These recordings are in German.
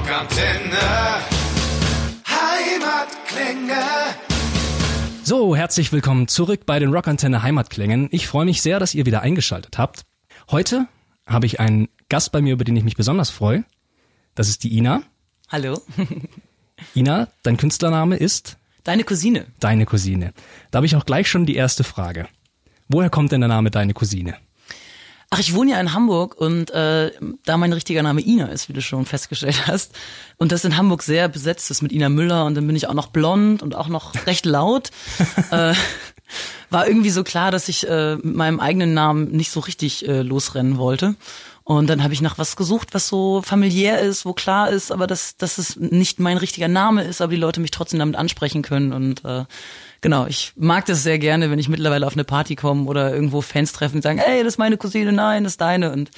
Rockantenne. Heimatklänge. So, herzlich willkommen zurück bei den Rockantenne Heimatklängen. Ich freue mich sehr, dass ihr wieder eingeschaltet habt. Heute habe ich einen Gast bei mir, über den ich mich besonders freue. Das ist die Ina. Hallo. Ina, dein Künstlername ist? Deine Cousine. Deine Cousine. Da habe ich auch gleich schon die erste Frage. Woher kommt denn der Name Deine Cousine? Ach, ich wohne ja in Hamburg und äh, da mein richtiger Name Ina ist, wie du schon festgestellt hast, und das in Hamburg sehr besetzt ist mit Ina Müller und dann bin ich auch noch blond und auch noch recht laut, äh, war irgendwie so klar, dass ich äh, mit meinem eigenen Namen nicht so richtig äh, losrennen wollte. Und dann habe ich nach was gesucht, was so familiär ist, wo klar ist, aber dass, dass es nicht mein richtiger Name ist, aber die Leute mich trotzdem damit ansprechen können. Und äh, genau, ich mag das sehr gerne, wenn ich mittlerweile auf eine Party komme oder irgendwo Fans treffen und sagen, ey, das ist meine Cousine, nein, das ist deine. Und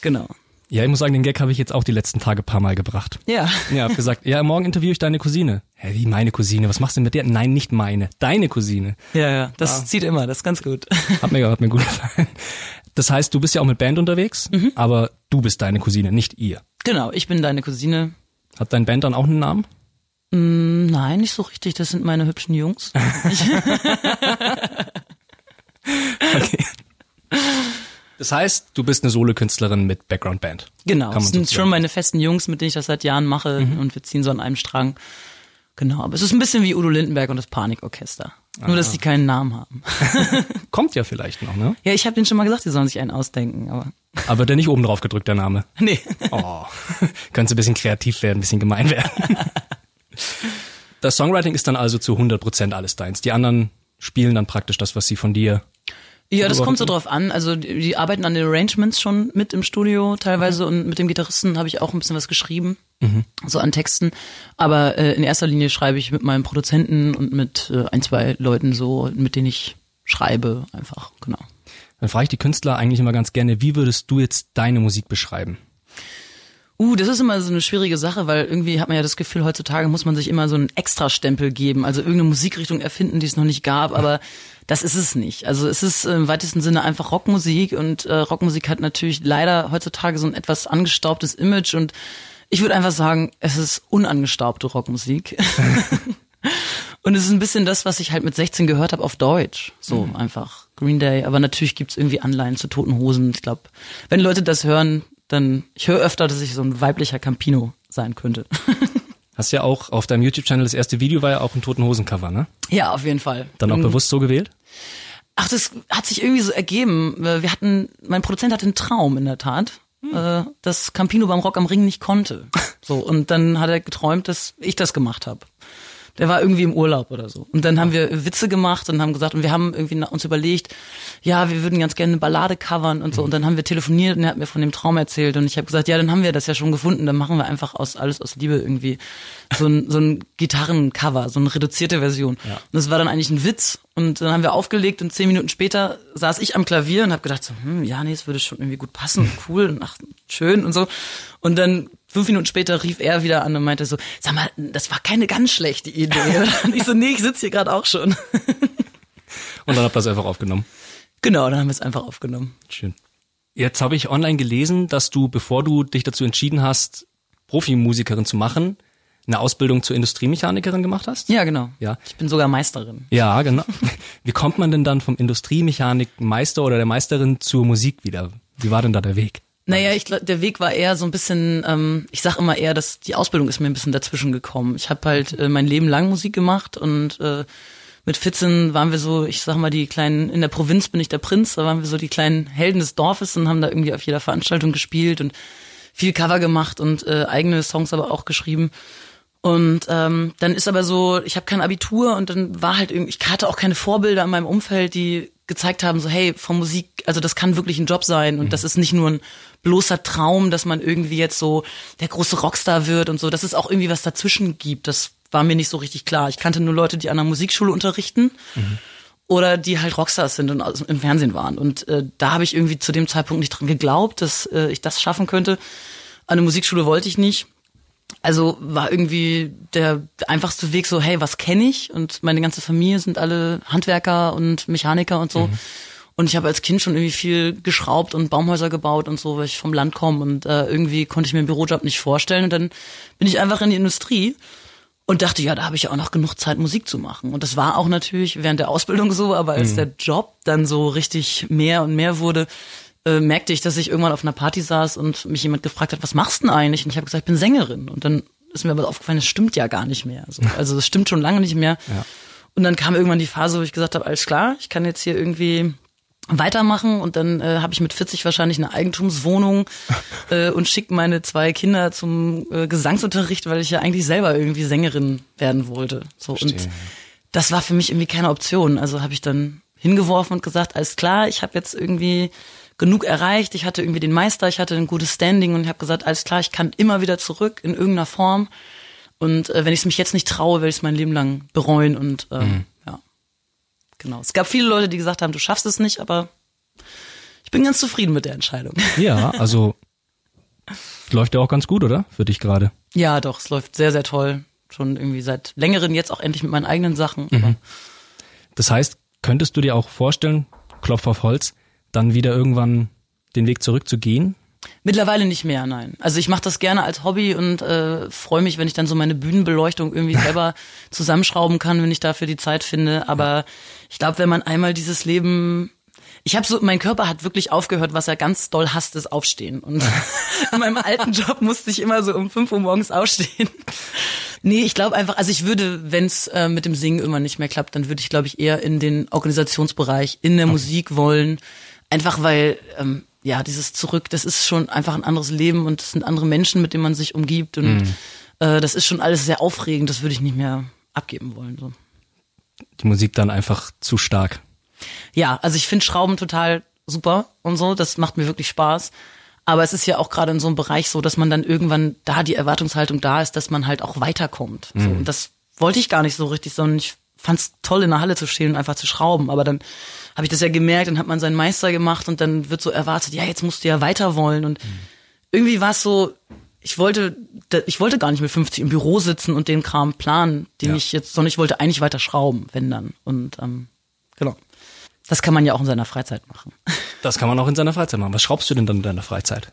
genau. Ja, ich muss sagen, den Gag habe ich jetzt auch die letzten Tage ein paar Mal gebracht. Ja. Ja, hab gesagt, ja, morgen interviewe ich deine Cousine. Hä, wie meine Cousine? Was machst du denn mit der? Nein, nicht meine. Deine Cousine. Ja, ja, das zieht immer, das ist ganz gut. Hat mir, hat mir gut gefallen. Das heißt, du bist ja auch mit Band unterwegs, aber du bist deine Cousine, nicht ihr. Genau, ich bin deine Cousine. Hat dein Band dann auch einen Namen? Mm, Nein, nicht so richtig, das sind meine hübschen Jungs. Okay. Das heißt, du bist eine Solokünstlerin mit Background-Band. Genau, das sind schon meine festen Jungs, mit denen ich das seit Jahren mache und wir ziehen so an einem Strang. Genau, aber es ist ein bisschen wie Udo Lindenberg und das Panikorchester. Nur, dass die keinen Namen haben. Kommt ja vielleicht noch, ne? Ja, ich habe denen schon mal gesagt, sie sollen sich einen ausdenken, aber Aber wird der nicht oben drauf gedrückt, der Name. nee. Oh, könnte ein bisschen kreativ werden, ein bisschen gemein werden. Das Songwriting ist dann also zu 100% alles deins. Die anderen spielen dann praktisch das, was sie von dir Ja, das kommt so drauf an. Also die, die arbeiten an den Arrangements schon mit im Studio teilweise und mit dem Gitarristen habe ich auch ein bisschen was geschrieben, so an Texten. Aber äh, in erster Linie schreibe ich mit meinem Produzenten und mit äh, ein, zwei Leuten so, mit denen ich schreibe einfach, genau. Dann frage ich die Künstler eigentlich immer ganz gerne, wie würdest du jetzt deine Musik beschreiben? Uh, das ist immer so eine schwierige Sache, weil irgendwie hat man ja das Gefühl, heutzutage muss man sich immer so einen Extrastempel geben, also irgendeine Musikrichtung erfinden, die es noch nicht gab, aber das ist es nicht. Also es ist im weitesten Sinne einfach Rockmusik und äh, Rockmusik hat natürlich leider heutzutage so ein etwas angestaubtes Image und ich würde einfach sagen, es ist unangestaubte Rockmusik. Und es ist ein bisschen das, was ich halt mit 16 gehört habe auf Deutsch. So einfach Green Day. Aber natürlich gibt's irgendwie Anleihen zu Toten Hosen. Ich glaube, wenn Leute das hören, dann ich höre öfter, dass ich so ein weiblicher Campino sein könnte. Hast ja auch auf deinem YouTube-Channel das erste Video war ja auch ein Toten Hosen-Cover, ne? ja, auf jeden Fall. Dann auch Mhm. bewusst so gewählt? Ach, das hat sich irgendwie so ergeben. Wir hatten, mein Produzent hatte einen Traum in der Tat, äh, dass Campino beim Rock am Ring nicht konnte. So und dann hat er geträumt, dass ich das gemacht habe. Der war irgendwie im Urlaub oder so. Und dann haben wir Witze gemacht und haben gesagt, und wir haben irgendwie uns überlegt, ja, wir würden ganz gerne eine Ballade covern und so. Und dann haben wir telefoniert und er hat mir von dem Traum erzählt. Und ich habe gesagt, ja, dann haben wir das ja schon gefunden. Dann machen wir einfach aus alles aus Liebe irgendwie so ein, so ein Gitarrencover, so eine reduzierte Version. Und das war dann eigentlich ein Witz. Und dann haben wir aufgelegt und zehn Minuten später saß ich am Klavier und habe gedacht, so, hm, ja, nee, es würde schon irgendwie gut passen, cool und ach, schön und so. Und dann fünf Minuten später rief er wieder an und meinte so, sag mal, das war keine ganz schlechte Idee. Und ich so, nee, ich sitze hier gerade auch schon. Und dann habt ihr das einfach aufgenommen. Genau, dann haben wir es einfach aufgenommen. Schön. Jetzt habe ich online gelesen, dass du, bevor du dich dazu entschieden hast, Profimusikerin zu machen, eine Ausbildung zur Industriemechanikerin gemacht hast? Ja, genau. Ja. Ich bin sogar Meisterin. Ja, genau. Wie kommt man denn dann vom Industriemechanikmeister oder der Meisterin zur Musik wieder? Wie war denn da der Weg? Naja, ich glaube, der Weg war eher so ein bisschen, ähm, ich sag immer eher, dass die Ausbildung ist mir ein bisschen dazwischen gekommen. Ich habe halt äh, mein Leben lang Musik gemacht und äh, mit 14 waren wir so, ich sag mal, die kleinen, in der Provinz bin ich der Prinz, da waren wir so die kleinen Helden des Dorfes und haben da irgendwie auf jeder Veranstaltung gespielt und viel Cover gemacht und äh, eigene Songs aber auch geschrieben. Und ähm, dann ist aber so, ich habe kein Abitur und dann war halt irgendwie, ich hatte auch keine Vorbilder in meinem Umfeld, die gezeigt haben, so hey, von Musik, also das kann wirklich ein Job sein und das ist nicht nur ein bloßer Traum, dass man irgendwie jetzt so der große Rockstar wird und so, dass es auch irgendwie was dazwischen gibt. Das war mir nicht so richtig klar. Ich kannte nur Leute, die an der Musikschule unterrichten oder die halt Rockstars sind und im Fernsehen waren. Und äh, da habe ich irgendwie zu dem Zeitpunkt nicht dran geglaubt, dass äh, ich das schaffen könnte. An eine Musikschule wollte ich nicht. Also war irgendwie der einfachste Weg so, hey, was kenne ich? Und meine ganze Familie sind alle Handwerker und Mechaniker und so. Und ich habe als Kind schon irgendwie viel geschraubt und Baumhäuser gebaut und so, weil ich vom Land komme und äh, irgendwie konnte ich mir einen Bürojob nicht vorstellen. Und dann bin ich einfach in die Industrie und dachte, ja, da habe ich ja auch noch genug Zeit, Musik zu machen. Und das war auch natürlich während der Ausbildung so, aber als mhm. der Job dann so richtig mehr und mehr wurde, äh, merkte ich, dass ich irgendwann auf einer Party saß und mich jemand gefragt hat, was machst du denn eigentlich? Und ich habe gesagt, ich bin Sängerin. Und dann ist mir aber aufgefallen, das stimmt ja gar nicht mehr. So. Also das stimmt schon lange nicht mehr. Ja. Und dann kam irgendwann die Phase, wo ich gesagt habe, alles klar, ich kann jetzt hier irgendwie weitermachen und dann äh, habe ich mit 40 wahrscheinlich eine Eigentumswohnung äh, und schicke meine zwei Kinder zum äh, Gesangsunterricht, weil ich ja eigentlich selber irgendwie Sängerin werden wollte. So Verstehe. und das war für mich irgendwie keine Option. Also habe ich dann hingeworfen und gesagt, alles klar, ich habe jetzt irgendwie genug erreicht, ich hatte irgendwie den Meister, ich hatte ein gutes Standing und ich habe gesagt, alles klar, ich kann immer wieder zurück in irgendeiner Form. Und äh, wenn ich es mich jetzt nicht traue, werde ich es mein Leben lang bereuen und ähm, mhm. Genau. Es gab viele Leute, die gesagt haben, du schaffst es nicht, aber ich bin ganz zufrieden mit der Entscheidung. Ja, also läuft ja auch ganz gut, oder? Für dich gerade. Ja, doch, es läuft sehr, sehr toll. Schon irgendwie seit längerem jetzt auch endlich mit meinen eigenen Sachen. Mhm. Das heißt, könntest du dir auch vorstellen, Klopf auf Holz, dann wieder irgendwann den Weg zurückzugehen? Mittlerweile nicht mehr, nein. Also ich mache das gerne als Hobby und äh, freue mich, wenn ich dann so meine Bühnenbeleuchtung irgendwie selber zusammenschrauben kann, wenn ich dafür die Zeit finde. Aber ich glaube, wenn man einmal dieses Leben ich habe so, mein Körper hat wirklich aufgehört, was er ganz doll hasst, ist Aufstehen. Und in meinem alten Job musste ich immer so um 5 Uhr morgens aufstehen. Nee, ich glaube einfach, also ich würde, wenn es äh, mit dem Singen immer nicht mehr klappt, dann würde ich, glaube ich, eher in den Organisationsbereich, in der okay. Musik wollen. Einfach weil, ähm, ja, dieses Zurück, das ist schon einfach ein anderes Leben und es sind andere Menschen, mit denen man sich umgibt. Und mhm. äh, das ist schon alles sehr aufregend, das würde ich nicht mehr abgeben wollen. So. Die Musik dann einfach zu stark. Ja, also ich finde Schrauben total super und so, das macht mir wirklich Spaß. Aber es ist ja auch gerade in so einem Bereich so, dass man dann irgendwann da die Erwartungshaltung da ist, dass man halt auch weiterkommt. Mhm. So, und das wollte ich gar nicht so richtig, sondern ich fand es toll, in der Halle zu stehen und einfach zu schrauben. Aber dann habe ich das ja gemerkt, dann hat man seinen Meister gemacht und dann wird so erwartet, ja, jetzt musst du ja weiter wollen. Und mhm. irgendwie war es so, ich wollte, ich wollte gar nicht mit 50 im Büro sitzen und den Kram planen, den ja. ich jetzt, sondern ich wollte eigentlich weiter schrauben, wenn dann. Und ähm, genau. Das kann man ja auch in seiner Freizeit machen. Das kann man auch in seiner Freizeit machen. Was schraubst du denn dann in deiner Freizeit?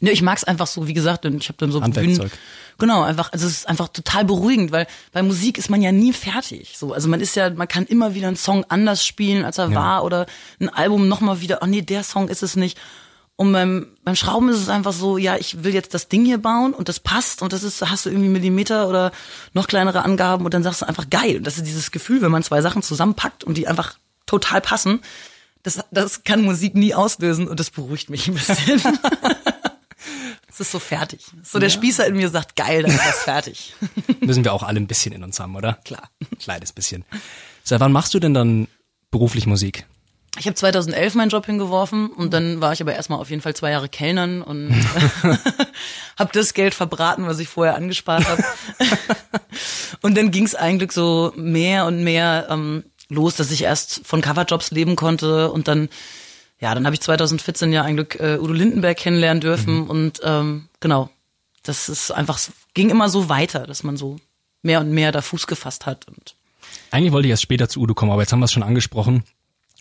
Ne, ich mag's einfach so, wie gesagt, und ich habe dann so Bühnen, genau, einfach, also es ist einfach total beruhigend, weil bei Musik ist man ja nie fertig. So, also man ist ja, man kann immer wieder einen Song anders spielen, als er ja. war, oder ein Album nochmal wieder, oh nee, der Song ist es nicht. Und beim, beim Schrauben ist es einfach so, ja, ich will jetzt das Ding hier bauen und das passt und das ist, hast du irgendwie Millimeter oder noch kleinere Angaben und dann sagst du einfach geil. Und das ist dieses Gefühl, wenn man zwei Sachen zusammenpackt und die einfach total passen. Das, das kann Musik nie auslösen und das beruhigt mich ein bisschen. Es ist so fertig. So der ja. Spießer in mir sagt, geil, dann ist das fertig. Müssen wir auch alle ein bisschen in uns haben, oder? Klar. Kleines bisschen. Seit wann machst du denn dann beruflich Musik? Ich habe 2011 meinen Job hingeworfen und dann war ich aber erstmal auf jeden Fall zwei Jahre Kellnern und habe das Geld verbraten, was ich vorher angespart habe. und dann ging es eigentlich so mehr und mehr ähm, los, dass ich erst von Coverjobs leben konnte und dann, ja, dann habe ich 2014 ja eigentlich äh, Udo Lindenberg kennenlernen dürfen mhm. und ähm, genau, das ist einfach, ging immer so weiter, dass man so mehr und mehr da Fuß gefasst hat und eigentlich wollte ich erst später zu Udo kommen, aber jetzt haben wir es schon angesprochen.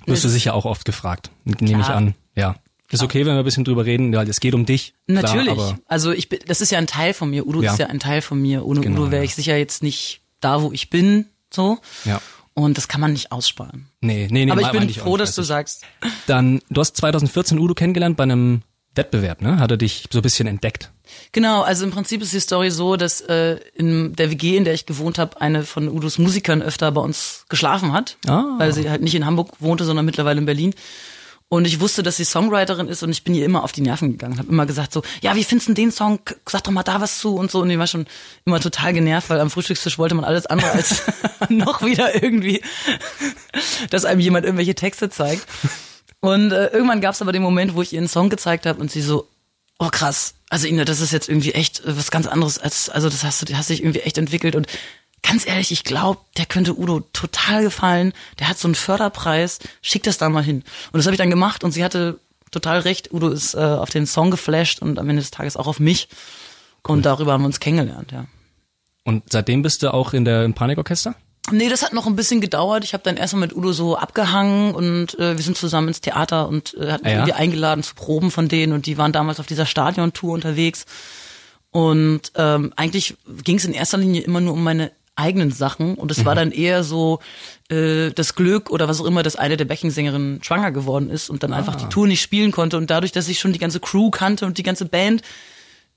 Wirst du sicher auch oft gefragt, nehme ich an. Ja. Ist okay, wenn wir ein bisschen drüber reden, ja, es geht um dich. Natürlich. Klar, also ich bin, das ist ja ein Teil von mir. Udo ja. ist ja ein Teil von mir. Ohne genau, Udo wäre ich sicher jetzt nicht da, wo ich bin. So. Ja. Und das kann man nicht aussparen. Nee, nee, nee. Aber ich bin froh, dass du sagst. Dann, du hast 2014 Udo kennengelernt bei einem Wettbewerb, ne? Hat er dich so ein bisschen entdeckt? Genau, also im Prinzip ist die Story so, dass äh, in der WG, in der ich gewohnt habe, eine von Udos Musikern öfter bei uns geschlafen hat, ah. weil sie halt nicht in Hamburg wohnte, sondern mittlerweile in Berlin. Und ich wusste, dass sie Songwriterin ist und ich bin ihr immer auf die Nerven gegangen. Habe immer gesagt so, ja, wie findest du den Song? Sag doch mal da was zu und so. Und die war schon immer total genervt, weil am Frühstückstisch wollte man alles andere als noch wieder irgendwie, dass einem jemand irgendwelche Texte zeigt. Und äh, irgendwann gab es aber den Moment, wo ich ihr einen Song gezeigt habe und sie so, oh krass, also Ina, das ist jetzt irgendwie echt was ganz anderes als, also das hast du, hast dich irgendwie echt entwickelt und ganz ehrlich, ich glaube, der könnte Udo total gefallen. Der hat so einen Förderpreis. Schick das da mal hin. Und das habe ich dann gemacht und sie hatte total recht. Udo ist äh, auf den Song geflasht und am Ende des Tages auch auf mich. Cool. Und darüber haben wir uns kennengelernt, ja. Und seitdem bist du auch in der im Panikorchester? Nee, das hat noch ein bisschen gedauert. Ich habe dann erstmal mit Udo so abgehangen und äh, wir sind zusammen ins Theater und äh, hatten Ah ja? irgendwie eingeladen zu Proben von denen und die waren damals auf dieser Stadiontour unterwegs. Und ähm, eigentlich ging es in erster Linie immer nur um meine eigenen Sachen und es Mhm. war dann eher so äh, das Glück oder was auch immer, dass eine der Backing-Sängerinnen schwanger geworden ist und dann Ah. einfach die Tour nicht spielen konnte und dadurch, dass ich schon die ganze Crew kannte und die ganze Band,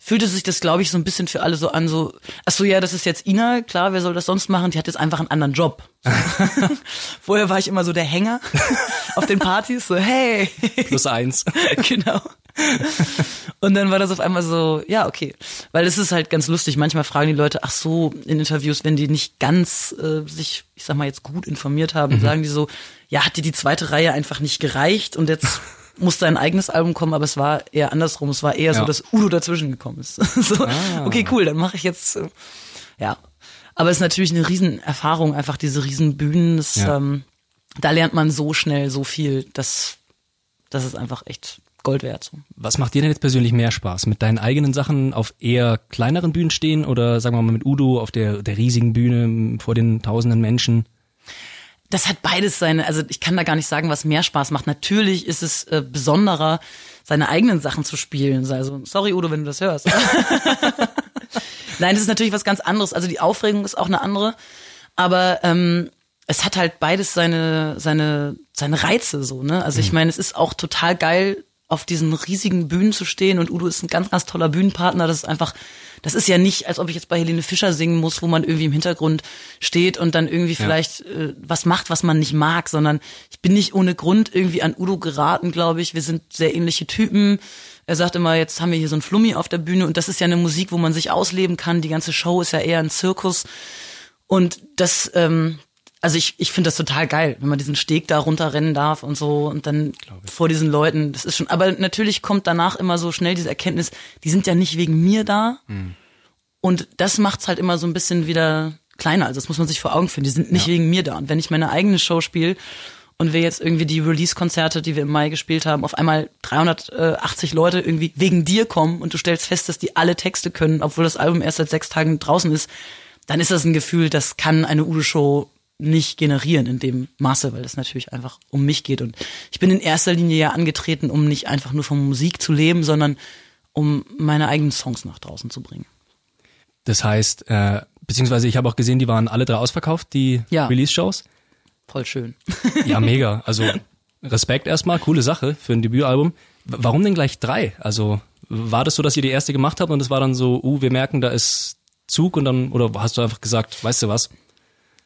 fühlte sich das, glaube ich, so ein bisschen für alle so an, so, ach so, ja, das ist jetzt Ina, klar, wer soll das sonst machen? Die hat jetzt einfach einen anderen Job. Vorher war ich immer so der Hänger auf den Partys, so, hey, Plus eins. genau. Und dann war das auf einmal so, ja, okay. Weil es ist halt ganz lustig. Manchmal fragen die Leute, ach so, in Interviews, wenn die nicht ganz äh, sich, ich sag mal, jetzt gut informiert haben, sagen die so, ja, hat dir die zweite Reihe einfach nicht gereicht und jetzt musste ein eigenes Album kommen, aber es war eher andersrum. Es war eher so, Ja. dass Udo dazwischen gekommen ist. so, okay, cool, dann mache ich jetzt, äh, ja. Aber es ist natürlich eine Riesenerfahrung, einfach diese Riesenbühnen. Das, Ja. ähm, da lernt man so schnell so viel, dass das ist einfach echt Gold wert. Was macht dir denn jetzt persönlich mehr Spaß? Mit deinen eigenen Sachen auf eher kleineren Bühnen stehen oder sagen wir mal mit Udo auf der, der riesigen Bühne vor den tausenden Menschen? Das hat beides seine, also ich kann da gar nicht sagen, was mehr Spaß macht. Natürlich ist es äh, besonderer, seine eigenen Sachen zu spielen. Also, sorry Udo, wenn du das hörst. Nein, das ist natürlich was ganz anderes. Also die Aufregung ist auch eine andere. Aber ähm, es hat halt beides seine, seine, seine Reize so, ne? Also ich meine, es ist auch total geil, auf diesen riesigen Bühnen zu stehen und Udo ist ein ganz, ganz toller Bühnenpartner. Das ist einfach, das ist ja nicht, als ob ich jetzt bei Helene Fischer singen muss, wo man irgendwie im Hintergrund steht und dann irgendwie vielleicht äh, was macht, was man nicht mag, sondern ich bin nicht ohne Grund irgendwie an Udo geraten, glaube ich. Wir sind sehr ähnliche Typen. Er sagt immer, jetzt haben wir hier so ein Flummi auf der Bühne und das ist ja eine Musik, wo man sich ausleben kann. Die ganze Show ist ja eher ein Zirkus. Und das, ähm, also ich, ich finde das total geil, wenn man diesen Steg da runterrennen darf und so und dann vor diesen Leuten. Das ist schon, aber natürlich kommt danach immer so schnell diese Erkenntnis, die sind ja nicht wegen mir da. Und das macht's halt immer so ein bisschen wieder kleiner. Also das muss man sich vor Augen führen. Die sind nicht wegen mir da. Und wenn ich meine eigene Show spiele und wir jetzt irgendwie die Release-Konzerte, die wir im Mai gespielt haben, auf einmal 380 Leute irgendwie wegen dir kommen und du stellst fest, dass die alle Texte können, obwohl das Album erst seit sechs Tagen draußen ist, dann ist das ein Gefühl, das kann eine Udo-Show nicht generieren in dem Maße, weil es natürlich einfach um mich geht. Und ich bin in erster Linie ja angetreten, um nicht einfach nur von Musik zu leben, sondern um meine eigenen Songs nach draußen zu bringen. Das heißt, äh, beziehungsweise ich habe auch gesehen, die waren alle drei ausverkauft, die Ja. Release-Shows. Voll schön. Ja, mega. Also Respekt erstmal, coole Sache für ein Debütalbum. Warum denn gleich drei? Also war das so, dass ihr die erste gemacht habt und es war dann so, uh, wir merken, da ist Zug und dann, oder hast du einfach gesagt, weißt du was?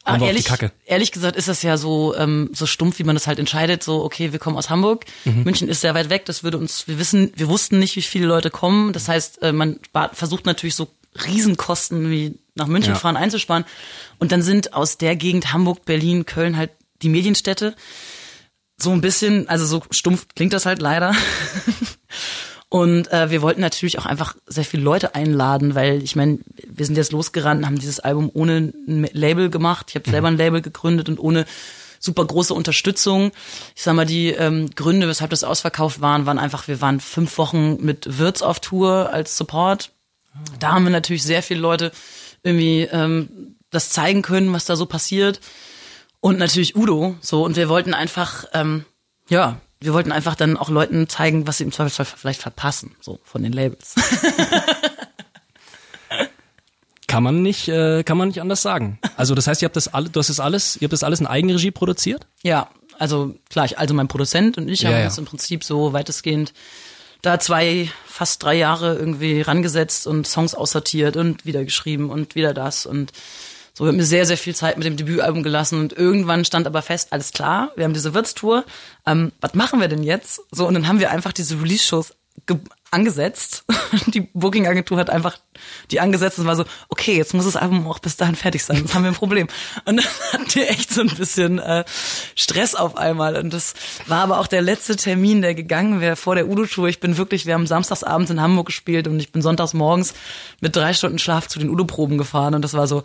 Auf ehrlich, ehrlich gesagt ist das ja so ähm, so stumpf, wie man das halt entscheidet. So, okay, wir kommen aus Hamburg, Mhm. München ist sehr weit weg. Das würde uns, wir wissen, wir wussten nicht, wie viele Leute kommen. Das heißt, äh, man versucht natürlich so Riesenkosten wie nach München Ja. fahren einzusparen. Und dann sind aus der Gegend Hamburg, Berlin, Köln halt die Medienstädte. So ein bisschen, also so stumpf klingt das halt leider. Und äh, wir wollten natürlich auch einfach sehr viele Leute einladen, weil ich meine, wir sind jetzt losgerannt und haben dieses Album ohne ein Label gemacht. Ich habe selber ein Label gegründet und ohne super große Unterstützung. Ich sag mal, die ähm, Gründe, weshalb das ausverkauft waren, waren einfach, wir waren fünf Wochen mit Wirtz auf Tour als Support. Da haben wir natürlich sehr viele Leute irgendwie ähm, das zeigen können, was da so passiert. Und natürlich Udo, so. Und wir wollten einfach, ähm, ja, wir wollten einfach dann auch Leuten zeigen, was sie im Zweifelsfall vielleicht verpassen, so von den Labels. Kann man nicht, äh, kann man nicht anders sagen. Also das heißt, ihr habt das alle, du hast das alles, ihr habt das alles in Eigenregie produziert? ja, also klar, ich, also mein Produzent und ich Ja, haben ja. uns im Prinzip so weitestgehend da zwei, fast drei Jahre irgendwie rangesetzt und Songs aussortiert und wieder geschrieben und wieder das und so, wir haben mir sehr, sehr viel Zeit mit dem Debütalbum gelassen und irgendwann stand aber fest, alles klar, wir haben diese Wirtstour, ähm, was machen wir denn jetzt? So, und dann haben wir einfach diese Release-Shows ge- angesetzt. Die Booking-Agentur hat einfach die angesetzt und war so, okay, jetzt muss das Album auch bis dahin fertig sein, sonst haben wir ein Problem. Und dann hatten wir echt so ein bisschen äh, Stress auf einmal. Und das war aber auch der letzte Termin, der gegangen wäre vor der Udo-Tour. Ich bin wirklich, wir haben samstagsabends in Hamburg gespielt und ich bin sonntags morgens mit drei Stunden Schlaf zu den Udo-Proben gefahren und das war so,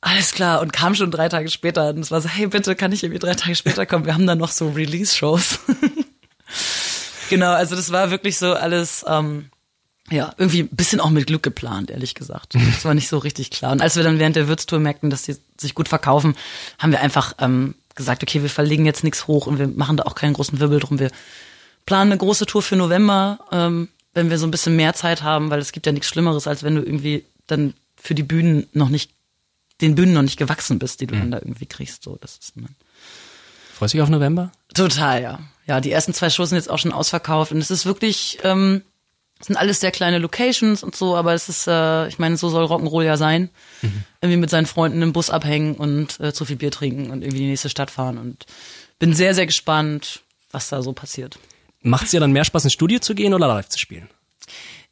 alles klar und kam schon drei Tage später und es war so, hey bitte, kann ich irgendwie drei Tage später kommen? Wir haben dann noch so Release-Shows. genau, also das war wirklich so alles, ähm, Ja, irgendwie ein bisschen auch mit Glück geplant, ehrlich gesagt. Das war nicht so richtig klar. Und als wir dann während der Würztour merkten, dass die sich gut verkaufen, haben wir einfach ähm, gesagt, okay, wir verlegen jetzt nichts hoch und wir machen da auch keinen großen Wirbel drum. Wir planen eine große Tour für November, ähm, wenn wir so ein bisschen mehr Zeit haben, weil es gibt ja nichts Schlimmeres, als wenn du irgendwie dann für die Bühnen noch nicht, den Bühnen noch nicht gewachsen bist, die du mhm. dann da irgendwie kriegst. So, das ist, ne? Freust du dich auf November? Total, ja. Ja, die ersten zwei Shows sind jetzt auch schon ausverkauft und es ist wirklich, ähm, es sind alles sehr kleine Locations und so, aber es ist, äh, ich meine, so soll Rock'n'Roll ja sein. Mhm. Irgendwie mit seinen Freunden im Bus abhängen und äh, zu viel Bier trinken und irgendwie die nächste Stadt fahren und bin sehr, sehr gespannt, was da so passiert. Macht es dir dann mehr Spaß, ins Studio zu gehen oder live zu spielen?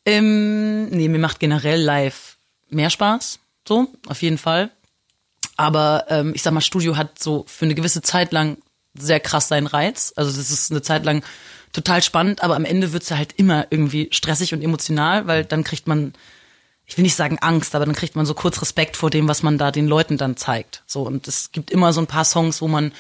Ähm, nee, mir macht generell live mehr Spaß, so, auf jeden Fall. Aber ähm, ich sag mal, Studio hat so für eine gewisse Zeit lang sehr krass seinen Reiz. Also das ist eine Zeit lang total spannend, aber am Ende wird's ja halt immer irgendwie stressig und emotional, weil dann kriegt man, ich will nicht sagen Angst, aber dann kriegt man so kurz Respekt vor dem, was man da den Leuten dann zeigt. So und es gibt immer so ein paar Songs, wo man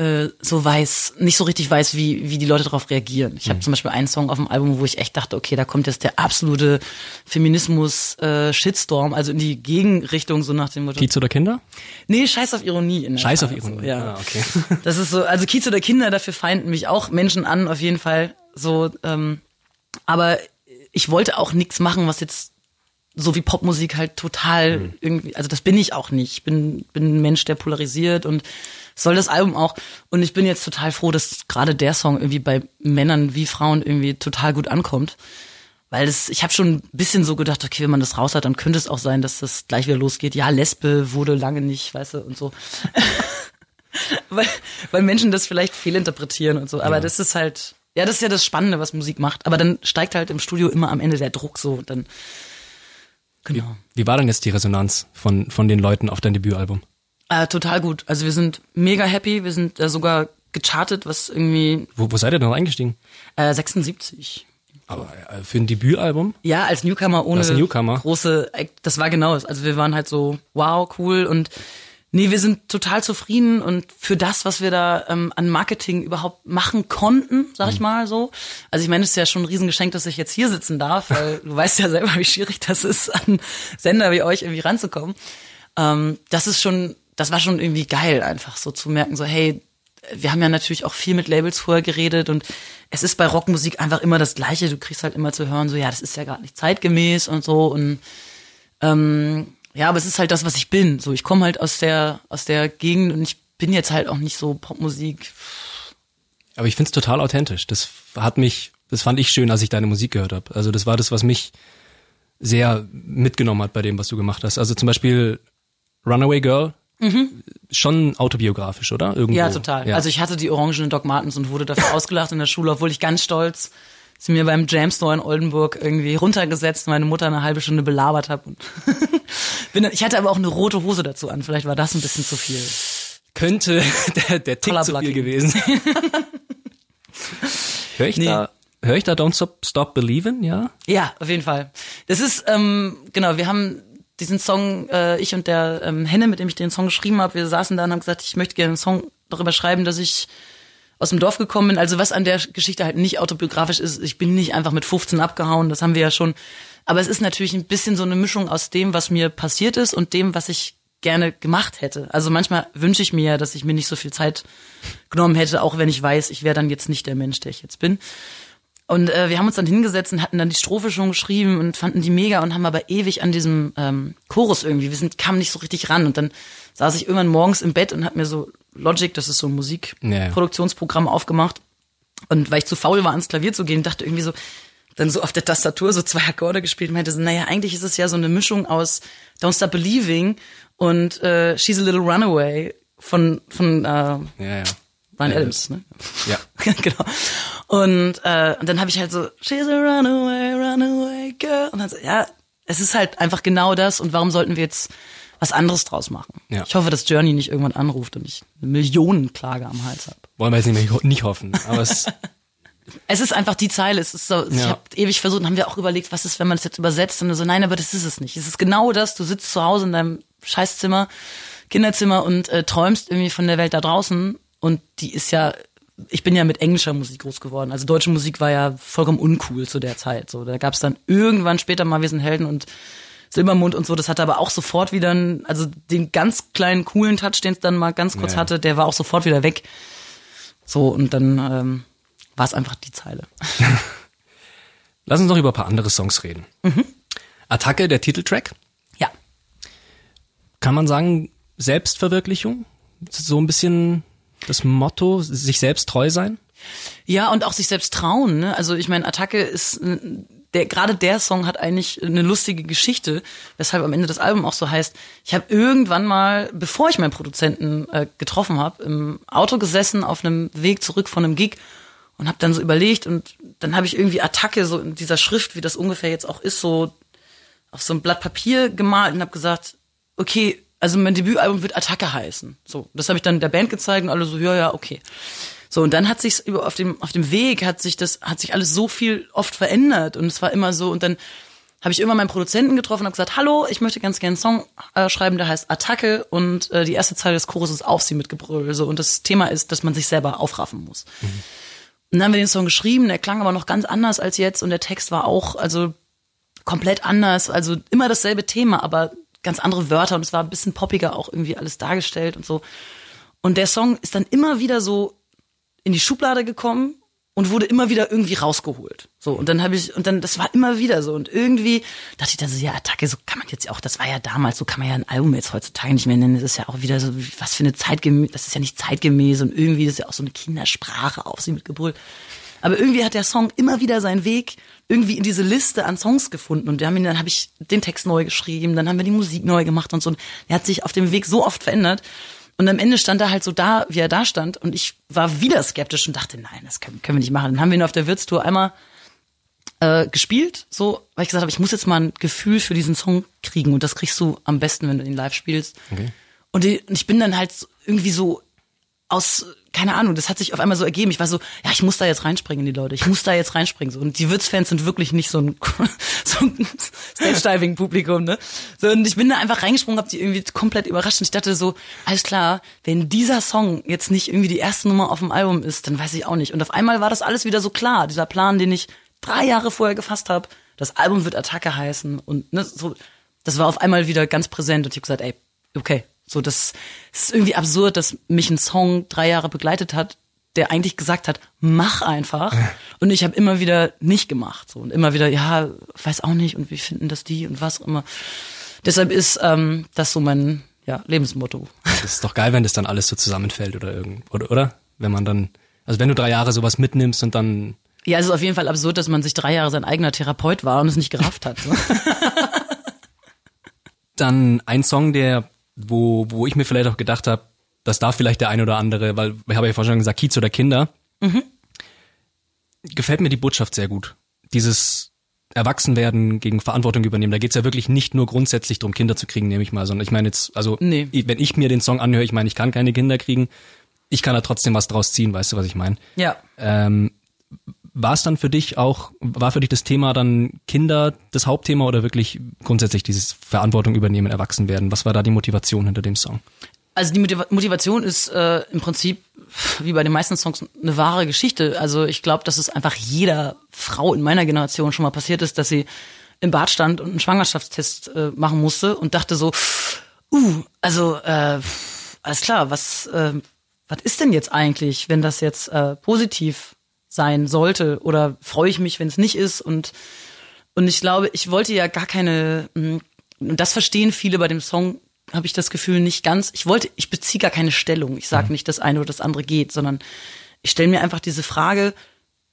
äh, so weiß, nicht so richtig weiß, wie, wie die Leute darauf reagieren. Ich habe mhm. zum Beispiel einen Song auf dem Album, wo ich echt dachte, okay, da kommt jetzt der absolute Feminismus-Shitstorm, äh, also in die Gegenrichtung, so nach dem Motto. Kiez oder Kinder? Nee, Scheiß auf Ironie. In Scheiß Fall. auf Ironie, so, ja. Ah, okay. Das ist so, also Kiez oder Kinder, dafür feinden mich auch Menschen an, auf jeden Fall. So, ähm, aber ich wollte auch nichts machen, was jetzt so wie Popmusik halt total mhm. irgendwie, also das bin ich auch nicht. Ich bin, bin ein Mensch, der polarisiert und soll das Album auch. Und ich bin jetzt total froh, dass gerade der Song irgendwie bei Männern wie Frauen irgendwie total gut ankommt. Weil es, ich habe schon ein bisschen so gedacht, okay, wenn man das raus hat, dann könnte es auch sein, dass das gleich wieder losgeht. Ja, Lesbe wurde lange nicht, weißt du, und so. weil, weil Menschen das vielleicht fehlinterpretieren und so. Aber ja. das ist halt, ja, das ist ja das Spannende, was Musik macht. Aber dann steigt halt im Studio immer am Ende der Druck so. Dann, genau. Wie, wie war denn jetzt die Resonanz von, von den Leuten auf dein Debütalbum? Äh, total gut. Also wir sind mega happy. Wir sind äh, sogar gechartet, was irgendwie. Wo, wo seid ihr denn eingestiegen? Äh, 76. Aber äh, für ein Debütalbum? Ja, als Newcomer ohne als Newcomer. große. Das war genau es. Also wir waren halt so, wow, cool und nee, wir sind total zufrieden und für das, was wir da ähm, an Marketing überhaupt machen konnten, sag ich mhm. mal so. Also ich meine, es ist ja schon ein Riesengeschenk, dass ich jetzt hier sitzen darf, weil du weißt ja selber, wie schwierig das ist, an Sender wie euch irgendwie ranzukommen. Ähm, das ist schon das war schon irgendwie geil, einfach so zu merken, so hey, wir haben ja natürlich auch viel mit Labels vorher geredet und es ist bei Rockmusik einfach immer das Gleiche. Du kriegst halt immer zu hören, so ja, das ist ja gerade nicht zeitgemäß und so und ähm, ja, aber es ist halt das, was ich bin. So, ich komme halt aus der aus der Gegend und ich bin jetzt halt auch nicht so Popmusik. Aber ich find's total authentisch. Das hat mich, das fand ich schön, als ich deine Musik gehört habe. Also das war das, was mich sehr mitgenommen hat bei dem, was du gemacht hast. Also zum Beispiel Runaway Girl Mhm. Schon autobiografisch, oder? Irgendwo. Ja, total. Ja. Also ich hatte die orangenen Doc Martens und wurde dafür ausgelacht in der Schule, obwohl ich ganz stolz sie mir beim Jamstore in Oldenburg irgendwie runtergesetzt, meine Mutter eine halbe Stunde belabert habe. ich hatte aber auch eine rote Hose dazu an. Vielleicht war das ein bisschen zu viel. Könnte der, der Tick zu viel gewesen. Hör ich nee. da Hör ich da Don't Stop, Stop Believin', ja? Ja, auf jeden Fall. Das ist, ähm, genau, wir haben diesen Song, äh, ich und der ähm, Henne, mit dem ich den Song geschrieben habe, wir saßen da und haben gesagt, ich möchte gerne einen Song darüber schreiben, dass ich aus dem Dorf gekommen bin. Also was an der Geschichte halt nicht autobiografisch ist, ich bin nicht einfach mit 15 abgehauen, das haben wir ja schon. Aber es ist natürlich ein bisschen so eine Mischung aus dem, was mir passiert ist und dem, was ich gerne gemacht hätte. Also manchmal wünsche ich mir ja, dass ich mir nicht so viel Zeit genommen hätte, auch wenn ich weiß, ich wäre dann jetzt nicht der Mensch, der ich jetzt bin. Und äh, wir haben uns dann hingesetzt und hatten dann die Strophe schon geschrieben und fanden die mega und haben aber ewig an diesem ähm, Chorus irgendwie, wir sind, kamen nicht so richtig ran. Und dann saß ich irgendwann morgens im Bett und hab mir so Logic, das ist so ein Musikproduktionsprogramm, ja. aufgemacht. Und weil ich zu faul war, ans Klavier zu gehen, dachte irgendwie so, dann so auf der Tastatur so zwei Akkorde gespielt und meinte so, naja, eigentlich ist es ja so eine Mischung aus Don't Stop Believing und äh, She's a Little Runaway von, von äh, ja, ja. Brian Adams, ne? Ja. genau. Und, äh, und dann habe ich halt so, she's a runaway, runaway girl. Und dann so, ja, es ist halt einfach genau das. Und warum sollten wir jetzt was anderes draus machen? Ja. Ich hoffe, dass Journey nicht irgendwann anruft und ich eine Millionenklage am Hals habe. Wollen wir jetzt nicht, mehr, nicht hoffen. Aber es Es ist einfach die Zeile. Es ist so, ja. ich habe ewig versucht, und haben wir auch überlegt, was ist, wenn man das jetzt übersetzt? Und so, nein, aber das ist es nicht. Es ist genau das. Du sitzt zu Hause in deinem Scheißzimmer, Kinderzimmer und äh, träumst irgendwie von der Welt da draußen und die ist ja ich bin ja mit englischer Musik groß geworden. Also deutsche Musik war ja vollkommen uncool zu der Zeit. So, da gab es dann irgendwann später mal Wir sind Helden und Silbermond und so. Das hatte aber auch sofort wieder, einen, also den ganz kleinen coolen Touch, den es dann mal ganz kurz Ja. hatte, der war auch sofort wieder weg. So und dann ähm, war es einfach die Zeile. Lass uns noch über ein paar andere Songs reden. Attacke, der Titeltrack. Ja, Kann man sagen, Selbstverwirklichung? So ein bisschen das Motto, sich selbst treu sein? Ja, und auch sich selbst trauen. Ne? Also ich meine, Attacke ist äh, der gerade der Song hat eigentlich eine lustige Geschichte, weshalb am Ende das Album auch so heißt. Ich habe irgendwann mal, bevor ich meinen Produzenten äh, getroffen habe, im Auto gesessen auf einem Weg zurück von einem Gig und habe dann so überlegt und dann habe ich irgendwie Attacke so in dieser Schrift, wie das ungefähr jetzt auch ist, so auf so ein Blatt Papier gemalt und habe gesagt, okay, also mein Debütalbum wird Attacke heißen. So, das habe ich dann der Band gezeigt und alle so, ja, ja, okay. So und dann hat sich über auf dem auf dem Weg hat sich das hat sich alles so viel oft verändert und es war immer so und dann habe ich immer meinen Produzenten getroffen und habe gesagt, hallo, ich möchte ganz gerne einen Song äh, schreiben, der heißt Attacke und äh, die erste Zeile des Chores ist auf sie mit Gebrüll so und das Thema ist, dass man sich selber aufraffen muss. Und dann haben wir den Song geschrieben, der klang aber noch ganz anders als jetzt und der Text war auch also komplett anders, also immer dasselbe Thema, aber ganz andere Wörter und es war ein bisschen poppiger auch irgendwie alles dargestellt und so. Und der Song ist dann immer wieder so in die Schublade gekommen und wurde immer wieder irgendwie rausgeholt. So und dann habe ich und dann das war immer wieder so und irgendwie dachte ich dann so ja Attacke so kann man jetzt auch das war ja damals so kann man ja ein Album jetzt heutzutage nicht mehr nennen das ist ja auch wieder so was für eine zeitgemäß das ist ja nicht zeitgemäß und irgendwie das ist ja auch so eine Kindersprache auf sie mit Gebrüll aber irgendwie hat der Song immer wieder seinen Weg irgendwie in diese Liste an Songs gefunden und haben ihn, dann habe ich den Text neu geschrieben, dann haben wir die Musik neu gemacht und so. Und er hat sich auf dem Weg so oft verändert. Und am Ende stand er halt so da, wie er da stand. Und ich war wieder skeptisch und dachte, nein, das können, können wir nicht machen. Dann haben wir ihn auf der Wirtstour einmal äh, gespielt, so, weil ich gesagt habe, ich muss jetzt mal ein Gefühl für diesen Song kriegen. Und das kriegst du am besten, wenn du ihn live spielst. Okay. Und, ich bin dann halt irgendwie so aus, keine Ahnung, das hat sich auf einmal so ergeben. Ich war so, ja, ich muss da jetzt reinspringen in die Leute. Ich muss da jetzt reinspringen. So. Und die Wirtsfans sind wirklich nicht so ein, so ein Stage-Diving-Publikum, ne? So, und ich bin da einfach reingesprungen, hab die irgendwie komplett überrascht. Und ich dachte so, alles klar, wenn dieser Song jetzt nicht irgendwie die erste Nummer auf dem Album ist, dann weiß ich auch nicht. Und auf einmal war das alles wieder so klar. Dieser Plan, den ich drei Jahre vorher gefasst habe, das Album wird Attacke heißen. Und ne, so, das war auf einmal wieder ganz präsent. Und ich habe gesagt, ey, okay, so das, es ist irgendwie absurd, dass mich ein Song drei Jahre begleitet hat, der eigentlich gesagt hat, mach einfach. Und ich habe immer wieder nicht gemacht. So und immer wieder, ja, weiß auch nicht und wie finden das die und was auch immer. Deshalb ist ähm, das so mein ja, Lebensmotto. Das ist doch geil, wenn das dann alles so zusammenfällt oder irgend, oder, oder? Wenn man dann, also wenn du drei Jahre sowas mitnimmst und dann, Ja, es ist auf jeden Fall absurd, dass man sich drei Jahre sein eigener Therapeut war und es nicht gerafft hat. So. dann ein Song, der, wo, wo ich mir vielleicht auch gedacht habe, das darf vielleicht der ein oder andere, weil ich habe ja vorhin schon gesagt, Kiez oder Kinder. Gefällt mir die Botschaft sehr gut. Dieses Erwachsenwerden gegen Verantwortung übernehmen. Da geht's ja wirklich nicht nur grundsätzlich drum, Kinder zu kriegen, nehme ich mal, sondern ich meine jetzt, also Nee. wenn ich mir den Song anhöre, ich meine, ich kann keine Kinder kriegen, ich kann da trotzdem was draus ziehen, weißt du, was ich meine? ja. Ähm, war es dann für dich auch, war für dich das Thema dann Kinder das Hauptthema oder wirklich grundsätzlich dieses Verantwortung übernehmen, erwachsen werden? Was war da die Motivation hinter dem Song? Also die Motiva- Motivation ist äh, im Prinzip wie bei den meisten Songs eine wahre Geschichte. Also ich glaube, dass es einfach jeder Frau in meiner Generation schon mal passiert ist, dass sie im Bad stand und einen Schwangerschaftstest äh, machen musste und dachte so, uh, also äh, alles klar, was äh, was ist denn jetzt eigentlich, wenn das jetzt äh, positiv sein sollte oder freue ich mich, wenn es nicht ist und und ich glaube, ich wollte ja gar keine, mh, und das verstehen viele bei dem Song, habe ich das Gefühl nicht ganz. Ich wollte, ich beziehe gar keine Stellung. Ich sage nicht, das eine oder das andere geht, sondern ich stelle mir einfach diese Frage,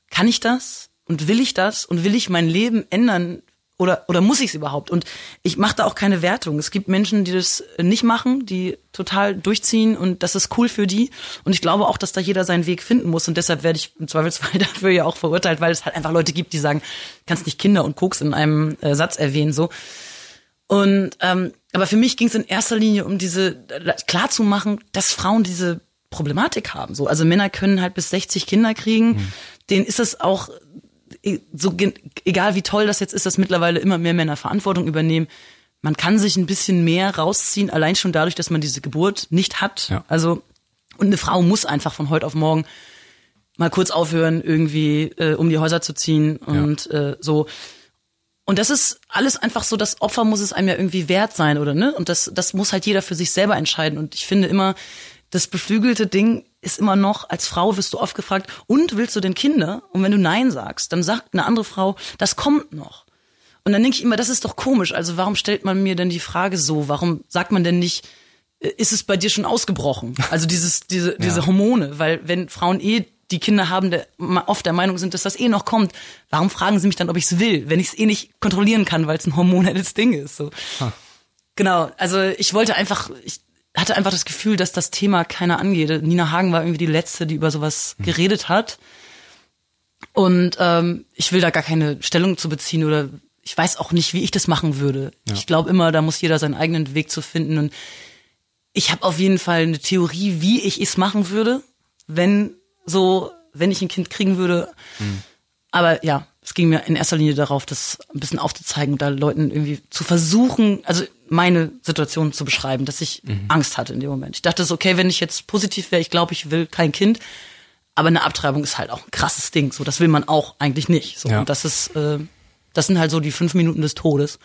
kann ich das und will ich das und will ich mein Leben ändern oder oder muss ich es überhaupt? Und ich mache da auch keine Wertung. Es gibt Menschen, die das nicht machen, die total durchziehen und das ist cool für die. Und ich glaube auch, dass da jeder seinen Weg finden muss und deshalb werde ich im Zweifelsfall dafür ja auch verurteilt, weil es halt einfach Leute gibt, die sagen, kannst nicht Kinder und Koks in einem äh, Satz erwähnen so. Und ähm, aber für mich ging es in erster Linie um diese klar zu machen, dass Frauen diese Problematik haben. So, also Männer können halt bis 60 Kinder kriegen. Denen ist es auch so gen- egal wie toll das jetzt ist, dass mittlerweile immer mehr Männer Verantwortung übernehmen. Man kann sich ein bisschen mehr rausziehen, allein schon dadurch, dass man diese Geburt nicht hat. Ja. Also und eine Frau muss einfach von heute auf morgen mal kurz aufhören, irgendwie äh, um die Häuser zu ziehen und ja. äh, so. Und das ist alles einfach so, das Opfer muss es einem ja irgendwie wert sein, oder ne? Und das, das muss halt jeder für sich selber entscheiden. Und ich finde immer, das beflügelte Ding ist immer noch, als Frau wirst du oft gefragt, und willst du denn Kinder? Und wenn du Nein sagst, dann sagt eine andere Frau, das kommt noch. Und dann denke ich immer, das ist doch komisch. Also warum stellt man mir denn die Frage so? Warum sagt man denn nicht, äh, ist es bei dir schon ausgebrochen? Also dieses, diese, ja. diese Hormone, weil wenn Frauen eh die Kinder haben, der, oft der Meinung sind, dass das eh noch kommt. Warum fragen sie mich dann, ob ich es will, wenn ich es eh nicht kontrollieren kann, weil es ein hormonelles Ding ist? So. Huh. Genau, also ich wollte einfach, ich hatte einfach das Gefühl, dass das Thema keiner angeht. Nina Hagen war irgendwie die letzte, die über sowas hm. geredet hat. Und ähm, ich will da gar keine Stellung zu beziehen oder ich weiß auch nicht, wie ich das machen würde. Ja. Ich glaube immer, da muss jeder seinen eigenen Weg zu finden. Und ich habe auf jeden Fall eine Theorie, wie ich es machen würde, wenn so, wenn ich ein Kind kriegen würde. Mhm. Aber ja, es ging mir in erster Linie darauf, das ein bisschen aufzuzeigen und da Leuten irgendwie zu versuchen, also meine Situation zu beschreiben, dass ich mhm. Angst hatte in dem Moment. Ich dachte so, okay, wenn ich jetzt positiv wäre, ich glaube, ich will kein Kind. Aber eine Abtreibung ist halt auch ein krasses Ding. So, das will man auch eigentlich nicht. So, ja. und das ist, äh, das sind halt so die fünf Minuten des Todes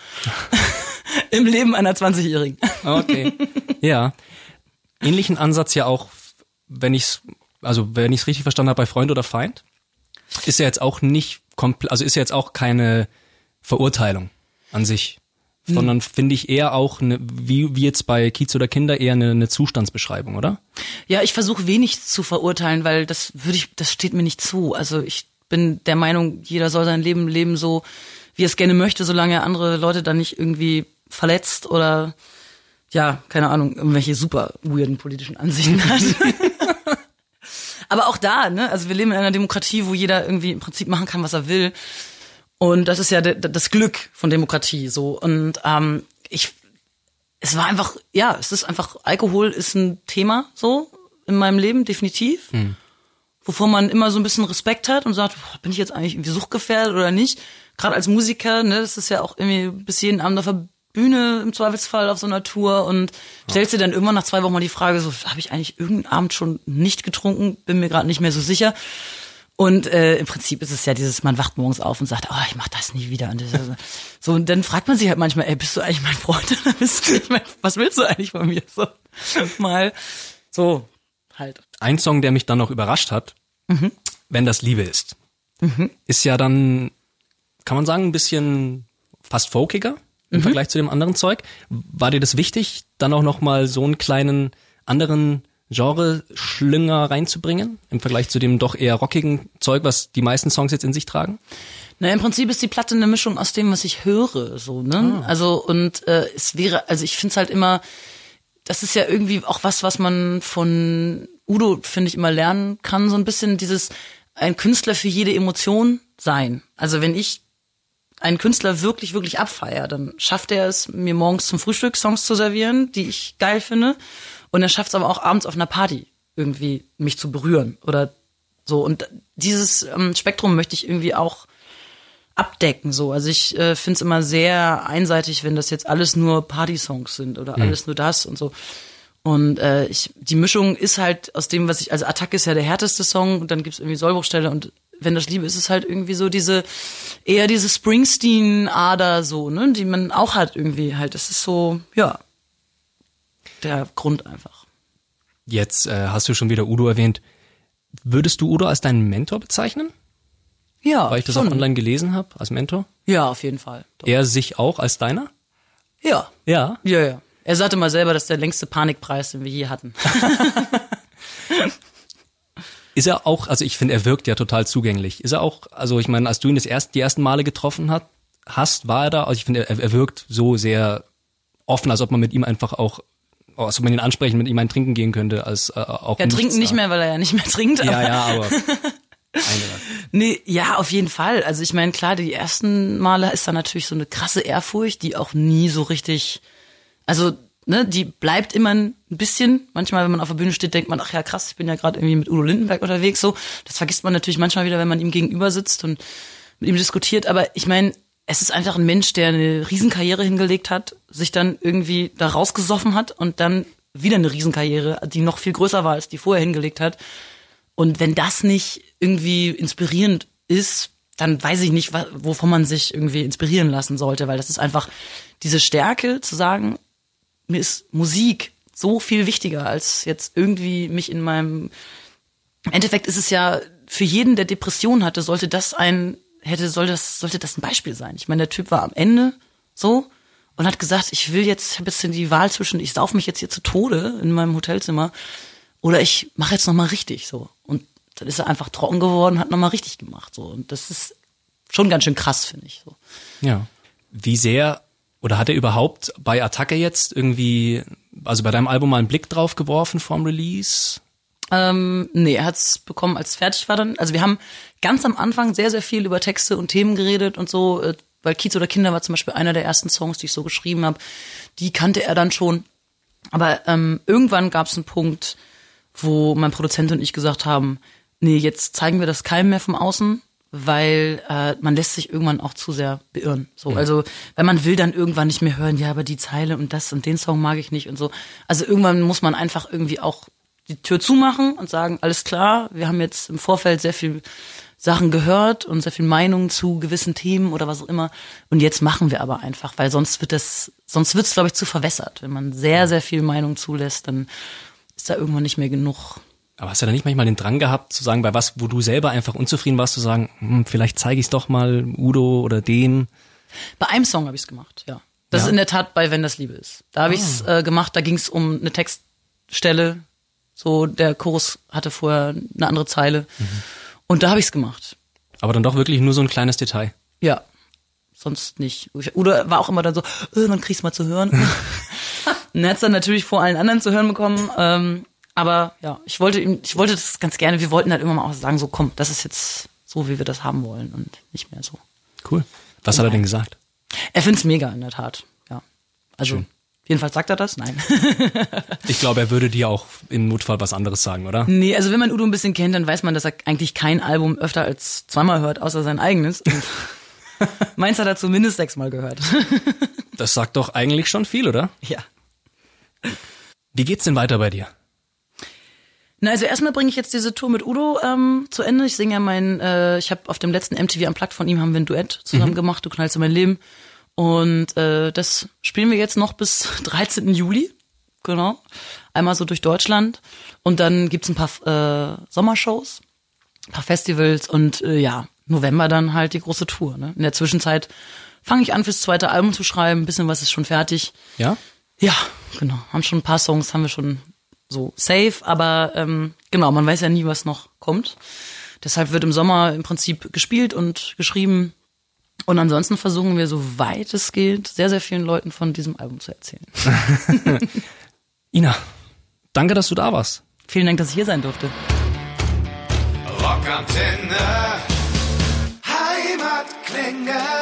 im Leben einer 20-Jährigen. Okay. Ja. Ähnlichen Ansatz ja auch, wenn ich's also wenn ich es richtig verstanden habe, bei Freund oder Feind, ist ja jetzt auch nicht komplett, also ist ja jetzt auch keine Verurteilung an sich. Sondern finde ich eher auch eine, wie, wie jetzt bei Kiez oder Kinder eher eine, eine Zustandsbeschreibung, oder? Ja, ich versuche wenig zu verurteilen, weil das würde ich, das steht mir nicht zu. Also ich bin der Meinung, jeder soll sein Leben leben so, wie er es gerne möchte, solange er andere Leute dann nicht irgendwie verletzt oder ja, keine Ahnung, irgendwelche super weirden politischen Ansichten hat. Aber auch da, ne, also wir leben in einer Demokratie, wo jeder irgendwie im Prinzip machen kann, was er will. Und das ist ja das Glück von Demokratie so. Und ähm, ich, es war einfach, ja, es ist einfach, Alkohol ist ein Thema so in meinem Leben, definitiv. Hm. Wovor man immer so ein bisschen Respekt hat und sagt, bin ich jetzt eigentlich irgendwie suchtgefährdet oder nicht? Gerade als Musiker, ne, das ist ja auch irgendwie bis jeden Abend auf der Bühne im Zweifelsfall auf so einer Tour und stellst dir dann irgendwann nach zwei Wochen mal die Frage, so habe ich eigentlich irgendeinen Abend schon nicht getrunken, bin mir gerade nicht mehr so sicher. Und äh, im Prinzip ist es ja dieses, man wacht morgens auf und sagt, oh, ich mach das nie wieder. Und das, so, und dann fragt man sich halt manchmal, ey, bist du eigentlich mein Freund oder bist du, mein, was willst du eigentlich von mir? So, mal so halt. Ein Song, der mich dann noch überrascht hat, mhm. wenn das Liebe ist, mhm. ist ja dann, kann man sagen, ein bisschen fast folkiger im mhm. Vergleich zu dem anderen Zeug. War dir das wichtig, dann auch noch mal so einen kleinen anderen Genre-Schlünger reinzubringen im Vergleich zu dem doch eher rockigen Zeug, was die meisten Songs jetzt in sich tragen? Na, im Prinzip ist die Platte eine Mischung aus dem, was ich höre, so, ne? Ah. Also, und äh, es wäre, also ich finde es halt immer, das ist ja irgendwie auch was, was man von Udo, finde ich, immer lernen kann, so ein bisschen dieses, ein Künstler für jede Emotion sein. Also wenn ich einen Künstler wirklich, wirklich abfeier, dann schafft er es, mir morgens zum Frühstück Songs zu servieren, die ich geil finde. Und er schafft es aber auch abends auf einer Party irgendwie mich zu berühren oder so. Und dieses ähm, Spektrum möchte ich irgendwie auch abdecken so. Also ich äh, finde es immer sehr einseitig, wenn das jetzt alles nur Party-Songs sind oder mhm. alles nur das und so. Und äh, ich, die Mischung ist halt aus dem, was ich, also Attack ist ja der härteste Song und dann gibt's irgendwie Sollbruchstelle und wenn das Liebe ist, ist es halt irgendwie so diese, eher diese Springsteen-Ader so, ne, die man auch hat irgendwie halt. Das ist so, ja, der Grund einfach. Jetzt äh, hast du schon wieder Udo erwähnt. Würdest du Udo als deinen Mentor bezeichnen? Ja. Weil ich das schon. auch online gelesen habe, als Mentor? Ja, auf jeden Fall. Doch. Er sich auch als deiner? Ja. Ja? Ja, ja. Er sagte mal selber, das ist der längste Panikpreis, den wir je hatten. Ist er auch, also ich finde, er wirkt ja total zugänglich. Ist er auch, also ich meine, als du ihn das erst, die ersten Male getroffen hat, hast, war er da? Also ich finde, er, er wirkt so sehr offen, als ob man mit ihm einfach auch als ob man ihn ansprechen, mit ihm ein Trinken gehen könnte, als äh, auch. Ja, trinken nicht mehr, weil er ja nicht mehr trinkt. Aber. Ja, ja, aber. nee, ja, auf jeden Fall. Also ich meine, klar, die ersten Male ist da natürlich so eine krasse Ehrfurcht, die auch nie so richtig, also ne, die bleibt immer ein bisschen. Manchmal, wenn man auf der Bühne steht, denkt man, ach ja, krass, ich bin ja gerade irgendwie mit Udo Lindenberg unterwegs. So, das vergisst man natürlich manchmal wieder, wenn man ihm gegenüber sitzt und mit ihm diskutiert. Aber ich meine, es ist einfach ein Mensch, der eine Riesenkarriere hingelegt hat, sich dann irgendwie da rausgesoffen hat und dann wieder eine Riesenkarriere, die noch viel größer war, als die vorher hingelegt hat. Und wenn das nicht irgendwie inspirierend ist, dann weiß ich nicht, wovon man sich irgendwie inspirieren lassen sollte, weil das ist einfach diese Stärke zu sagen, mir ist Musik so viel wichtiger als jetzt irgendwie mich in meinem im Endeffekt ist es ja für jeden, der Depression hatte, sollte das ein hätte soll das sollte das ein Beispiel sein. Ich meine, der Typ war am Ende so und hat gesagt, ich will jetzt, habe jetzt die Wahl zwischen, ich sauf mich jetzt hier zu Tode in meinem Hotelzimmer oder ich mache jetzt nochmal richtig so. Und dann ist er einfach trocken geworden, hat nochmal richtig gemacht so. Und das ist schon ganz schön krass, finde ich. So. Ja. Wie sehr oder hat er überhaupt bei Attacke jetzt irgendwie, also bei deinem Album mal einen Blick drauf geworfen vorm Release? Ähm, nee, er hat's bekommen, als fertig war dann. Also wir haben ganz am Anfang sehr, sehr viel über Texte und Themen geredet und so. Äh, weil Kiez oder Kinder war zum Beispiel einer der ersten Songs, die ich so geschrieben habe. Die kannte er dann schon. Aber ähm, irgendwann gab es einen Punkt, wo mein Produzent und ich gesagt haben, nee, jetzt zeigen wir das keinem mehr vom Außen, weil äh, man lässt sich irgendwann auch zu sehr beirren. So, mhm. also wenn man will, dann irgendwann nicht mehr hören, ja, aber die Zeile und das und den Song mag ich nicht und so. Also irgendwann muss man einfach irgendwie auch die Tür zumachen und sagen, alles klar, wir haben jetzt im Vorfeld sehr viel Sachen gehört und sehr viel Meinung zu gewissen Themen oder was auch immer. Und jetzt machen wir aber einfach, weil sonst wird das, sonst wird es, glaube ich, zu verwässert. Wenn man sehr, sehr viel Meinung zulässt, dann ist da irgendwann nicht mehr genug. Aber hast du da nicht manchmal den Drang gehabt, zu sagen, bei was, wo du selber einfach unzufrieden warst, zu sagen, hm, vielleicht zeige ich es doch mal Udo oder dem? Bei einem Song habe ich es gemacht, ja. Das ja. ist in der Tat bei Wenn das Liebe ist. Da habe ah. ich es äh, gemacht, da ging es um eine Textstelle. So, der Chorus hatte vorher eine andere Zeile. Mhm. Und da habe ich es gemacht. Aber dann doch wirklich nur so ein kleines Detail. Ja, sonst nicht. Oder war auch immer dann so, äh, man kriegt's mal zu hören. und hat dann natürlich vor allen anderen zu hören bekommen. Ähm, aber ja, ich wollte ihm, ich wollte das ganz gerne. Wir wollten halt immer mal auch sagen, so komm, das ist jetzt so, wie wir das haben wollen und nicht mehr so. Cool. Was hat er denn gesagt? Er find's mega in der Tat. Ja, also Schön. Jedenfalls sagt er das? Nein. ich glaube, er würde dir auch im Notfall was anderes sagen, oder? Nee, also wenn man Udo ein bisschen kennt, dann weiß man, dass er eigentlich kein Album öfter als zweimal hört, außer sein eigenes. meins hat er zumindest sechsmal gehört. das sagt doch eigentlich schon viel, oder? Ja. Wie geht's denn weiter bei dir? Na, also erstmal bringe ich jetzt diese Tour mit Udo ähm, zu Ende. Ich singe ja mein, äh, ich habe auf dem letzten MTV am Plug von ihm haben wir ein Duett zusammen mhm. gemacht, Du knallst in mein Leben. Und äh, das spielen wir jetzt noch bis 13. Juli. Genau. Einmal so durch Deutschland. Und dann gibt's ein paar äh, Sommershows, ein paar Festivals und äh, ja, November dann halt die große Tour. Ne? In der Zwischenzeit fange ich an, fürs zweite Album zu schreiben. Ein bisschen was ist schon fertig. Ja? Ja, genau. Haben schon ein paar Songs, haben wir schon so safe, aber ähm, genau, man weiß ja nie, was noch kommt. Deshalb wird im Sommer im Prinzip gespielt und geschrieben und ansonsten versuchen wir, so weit es geht, sehr, sehr vielen Leuten von diesem Album zu erzählen. Ina, danke, dass du da warst. Vielen Dank, dass ich hier sein durfte. Rockantenne. Heimatklänge.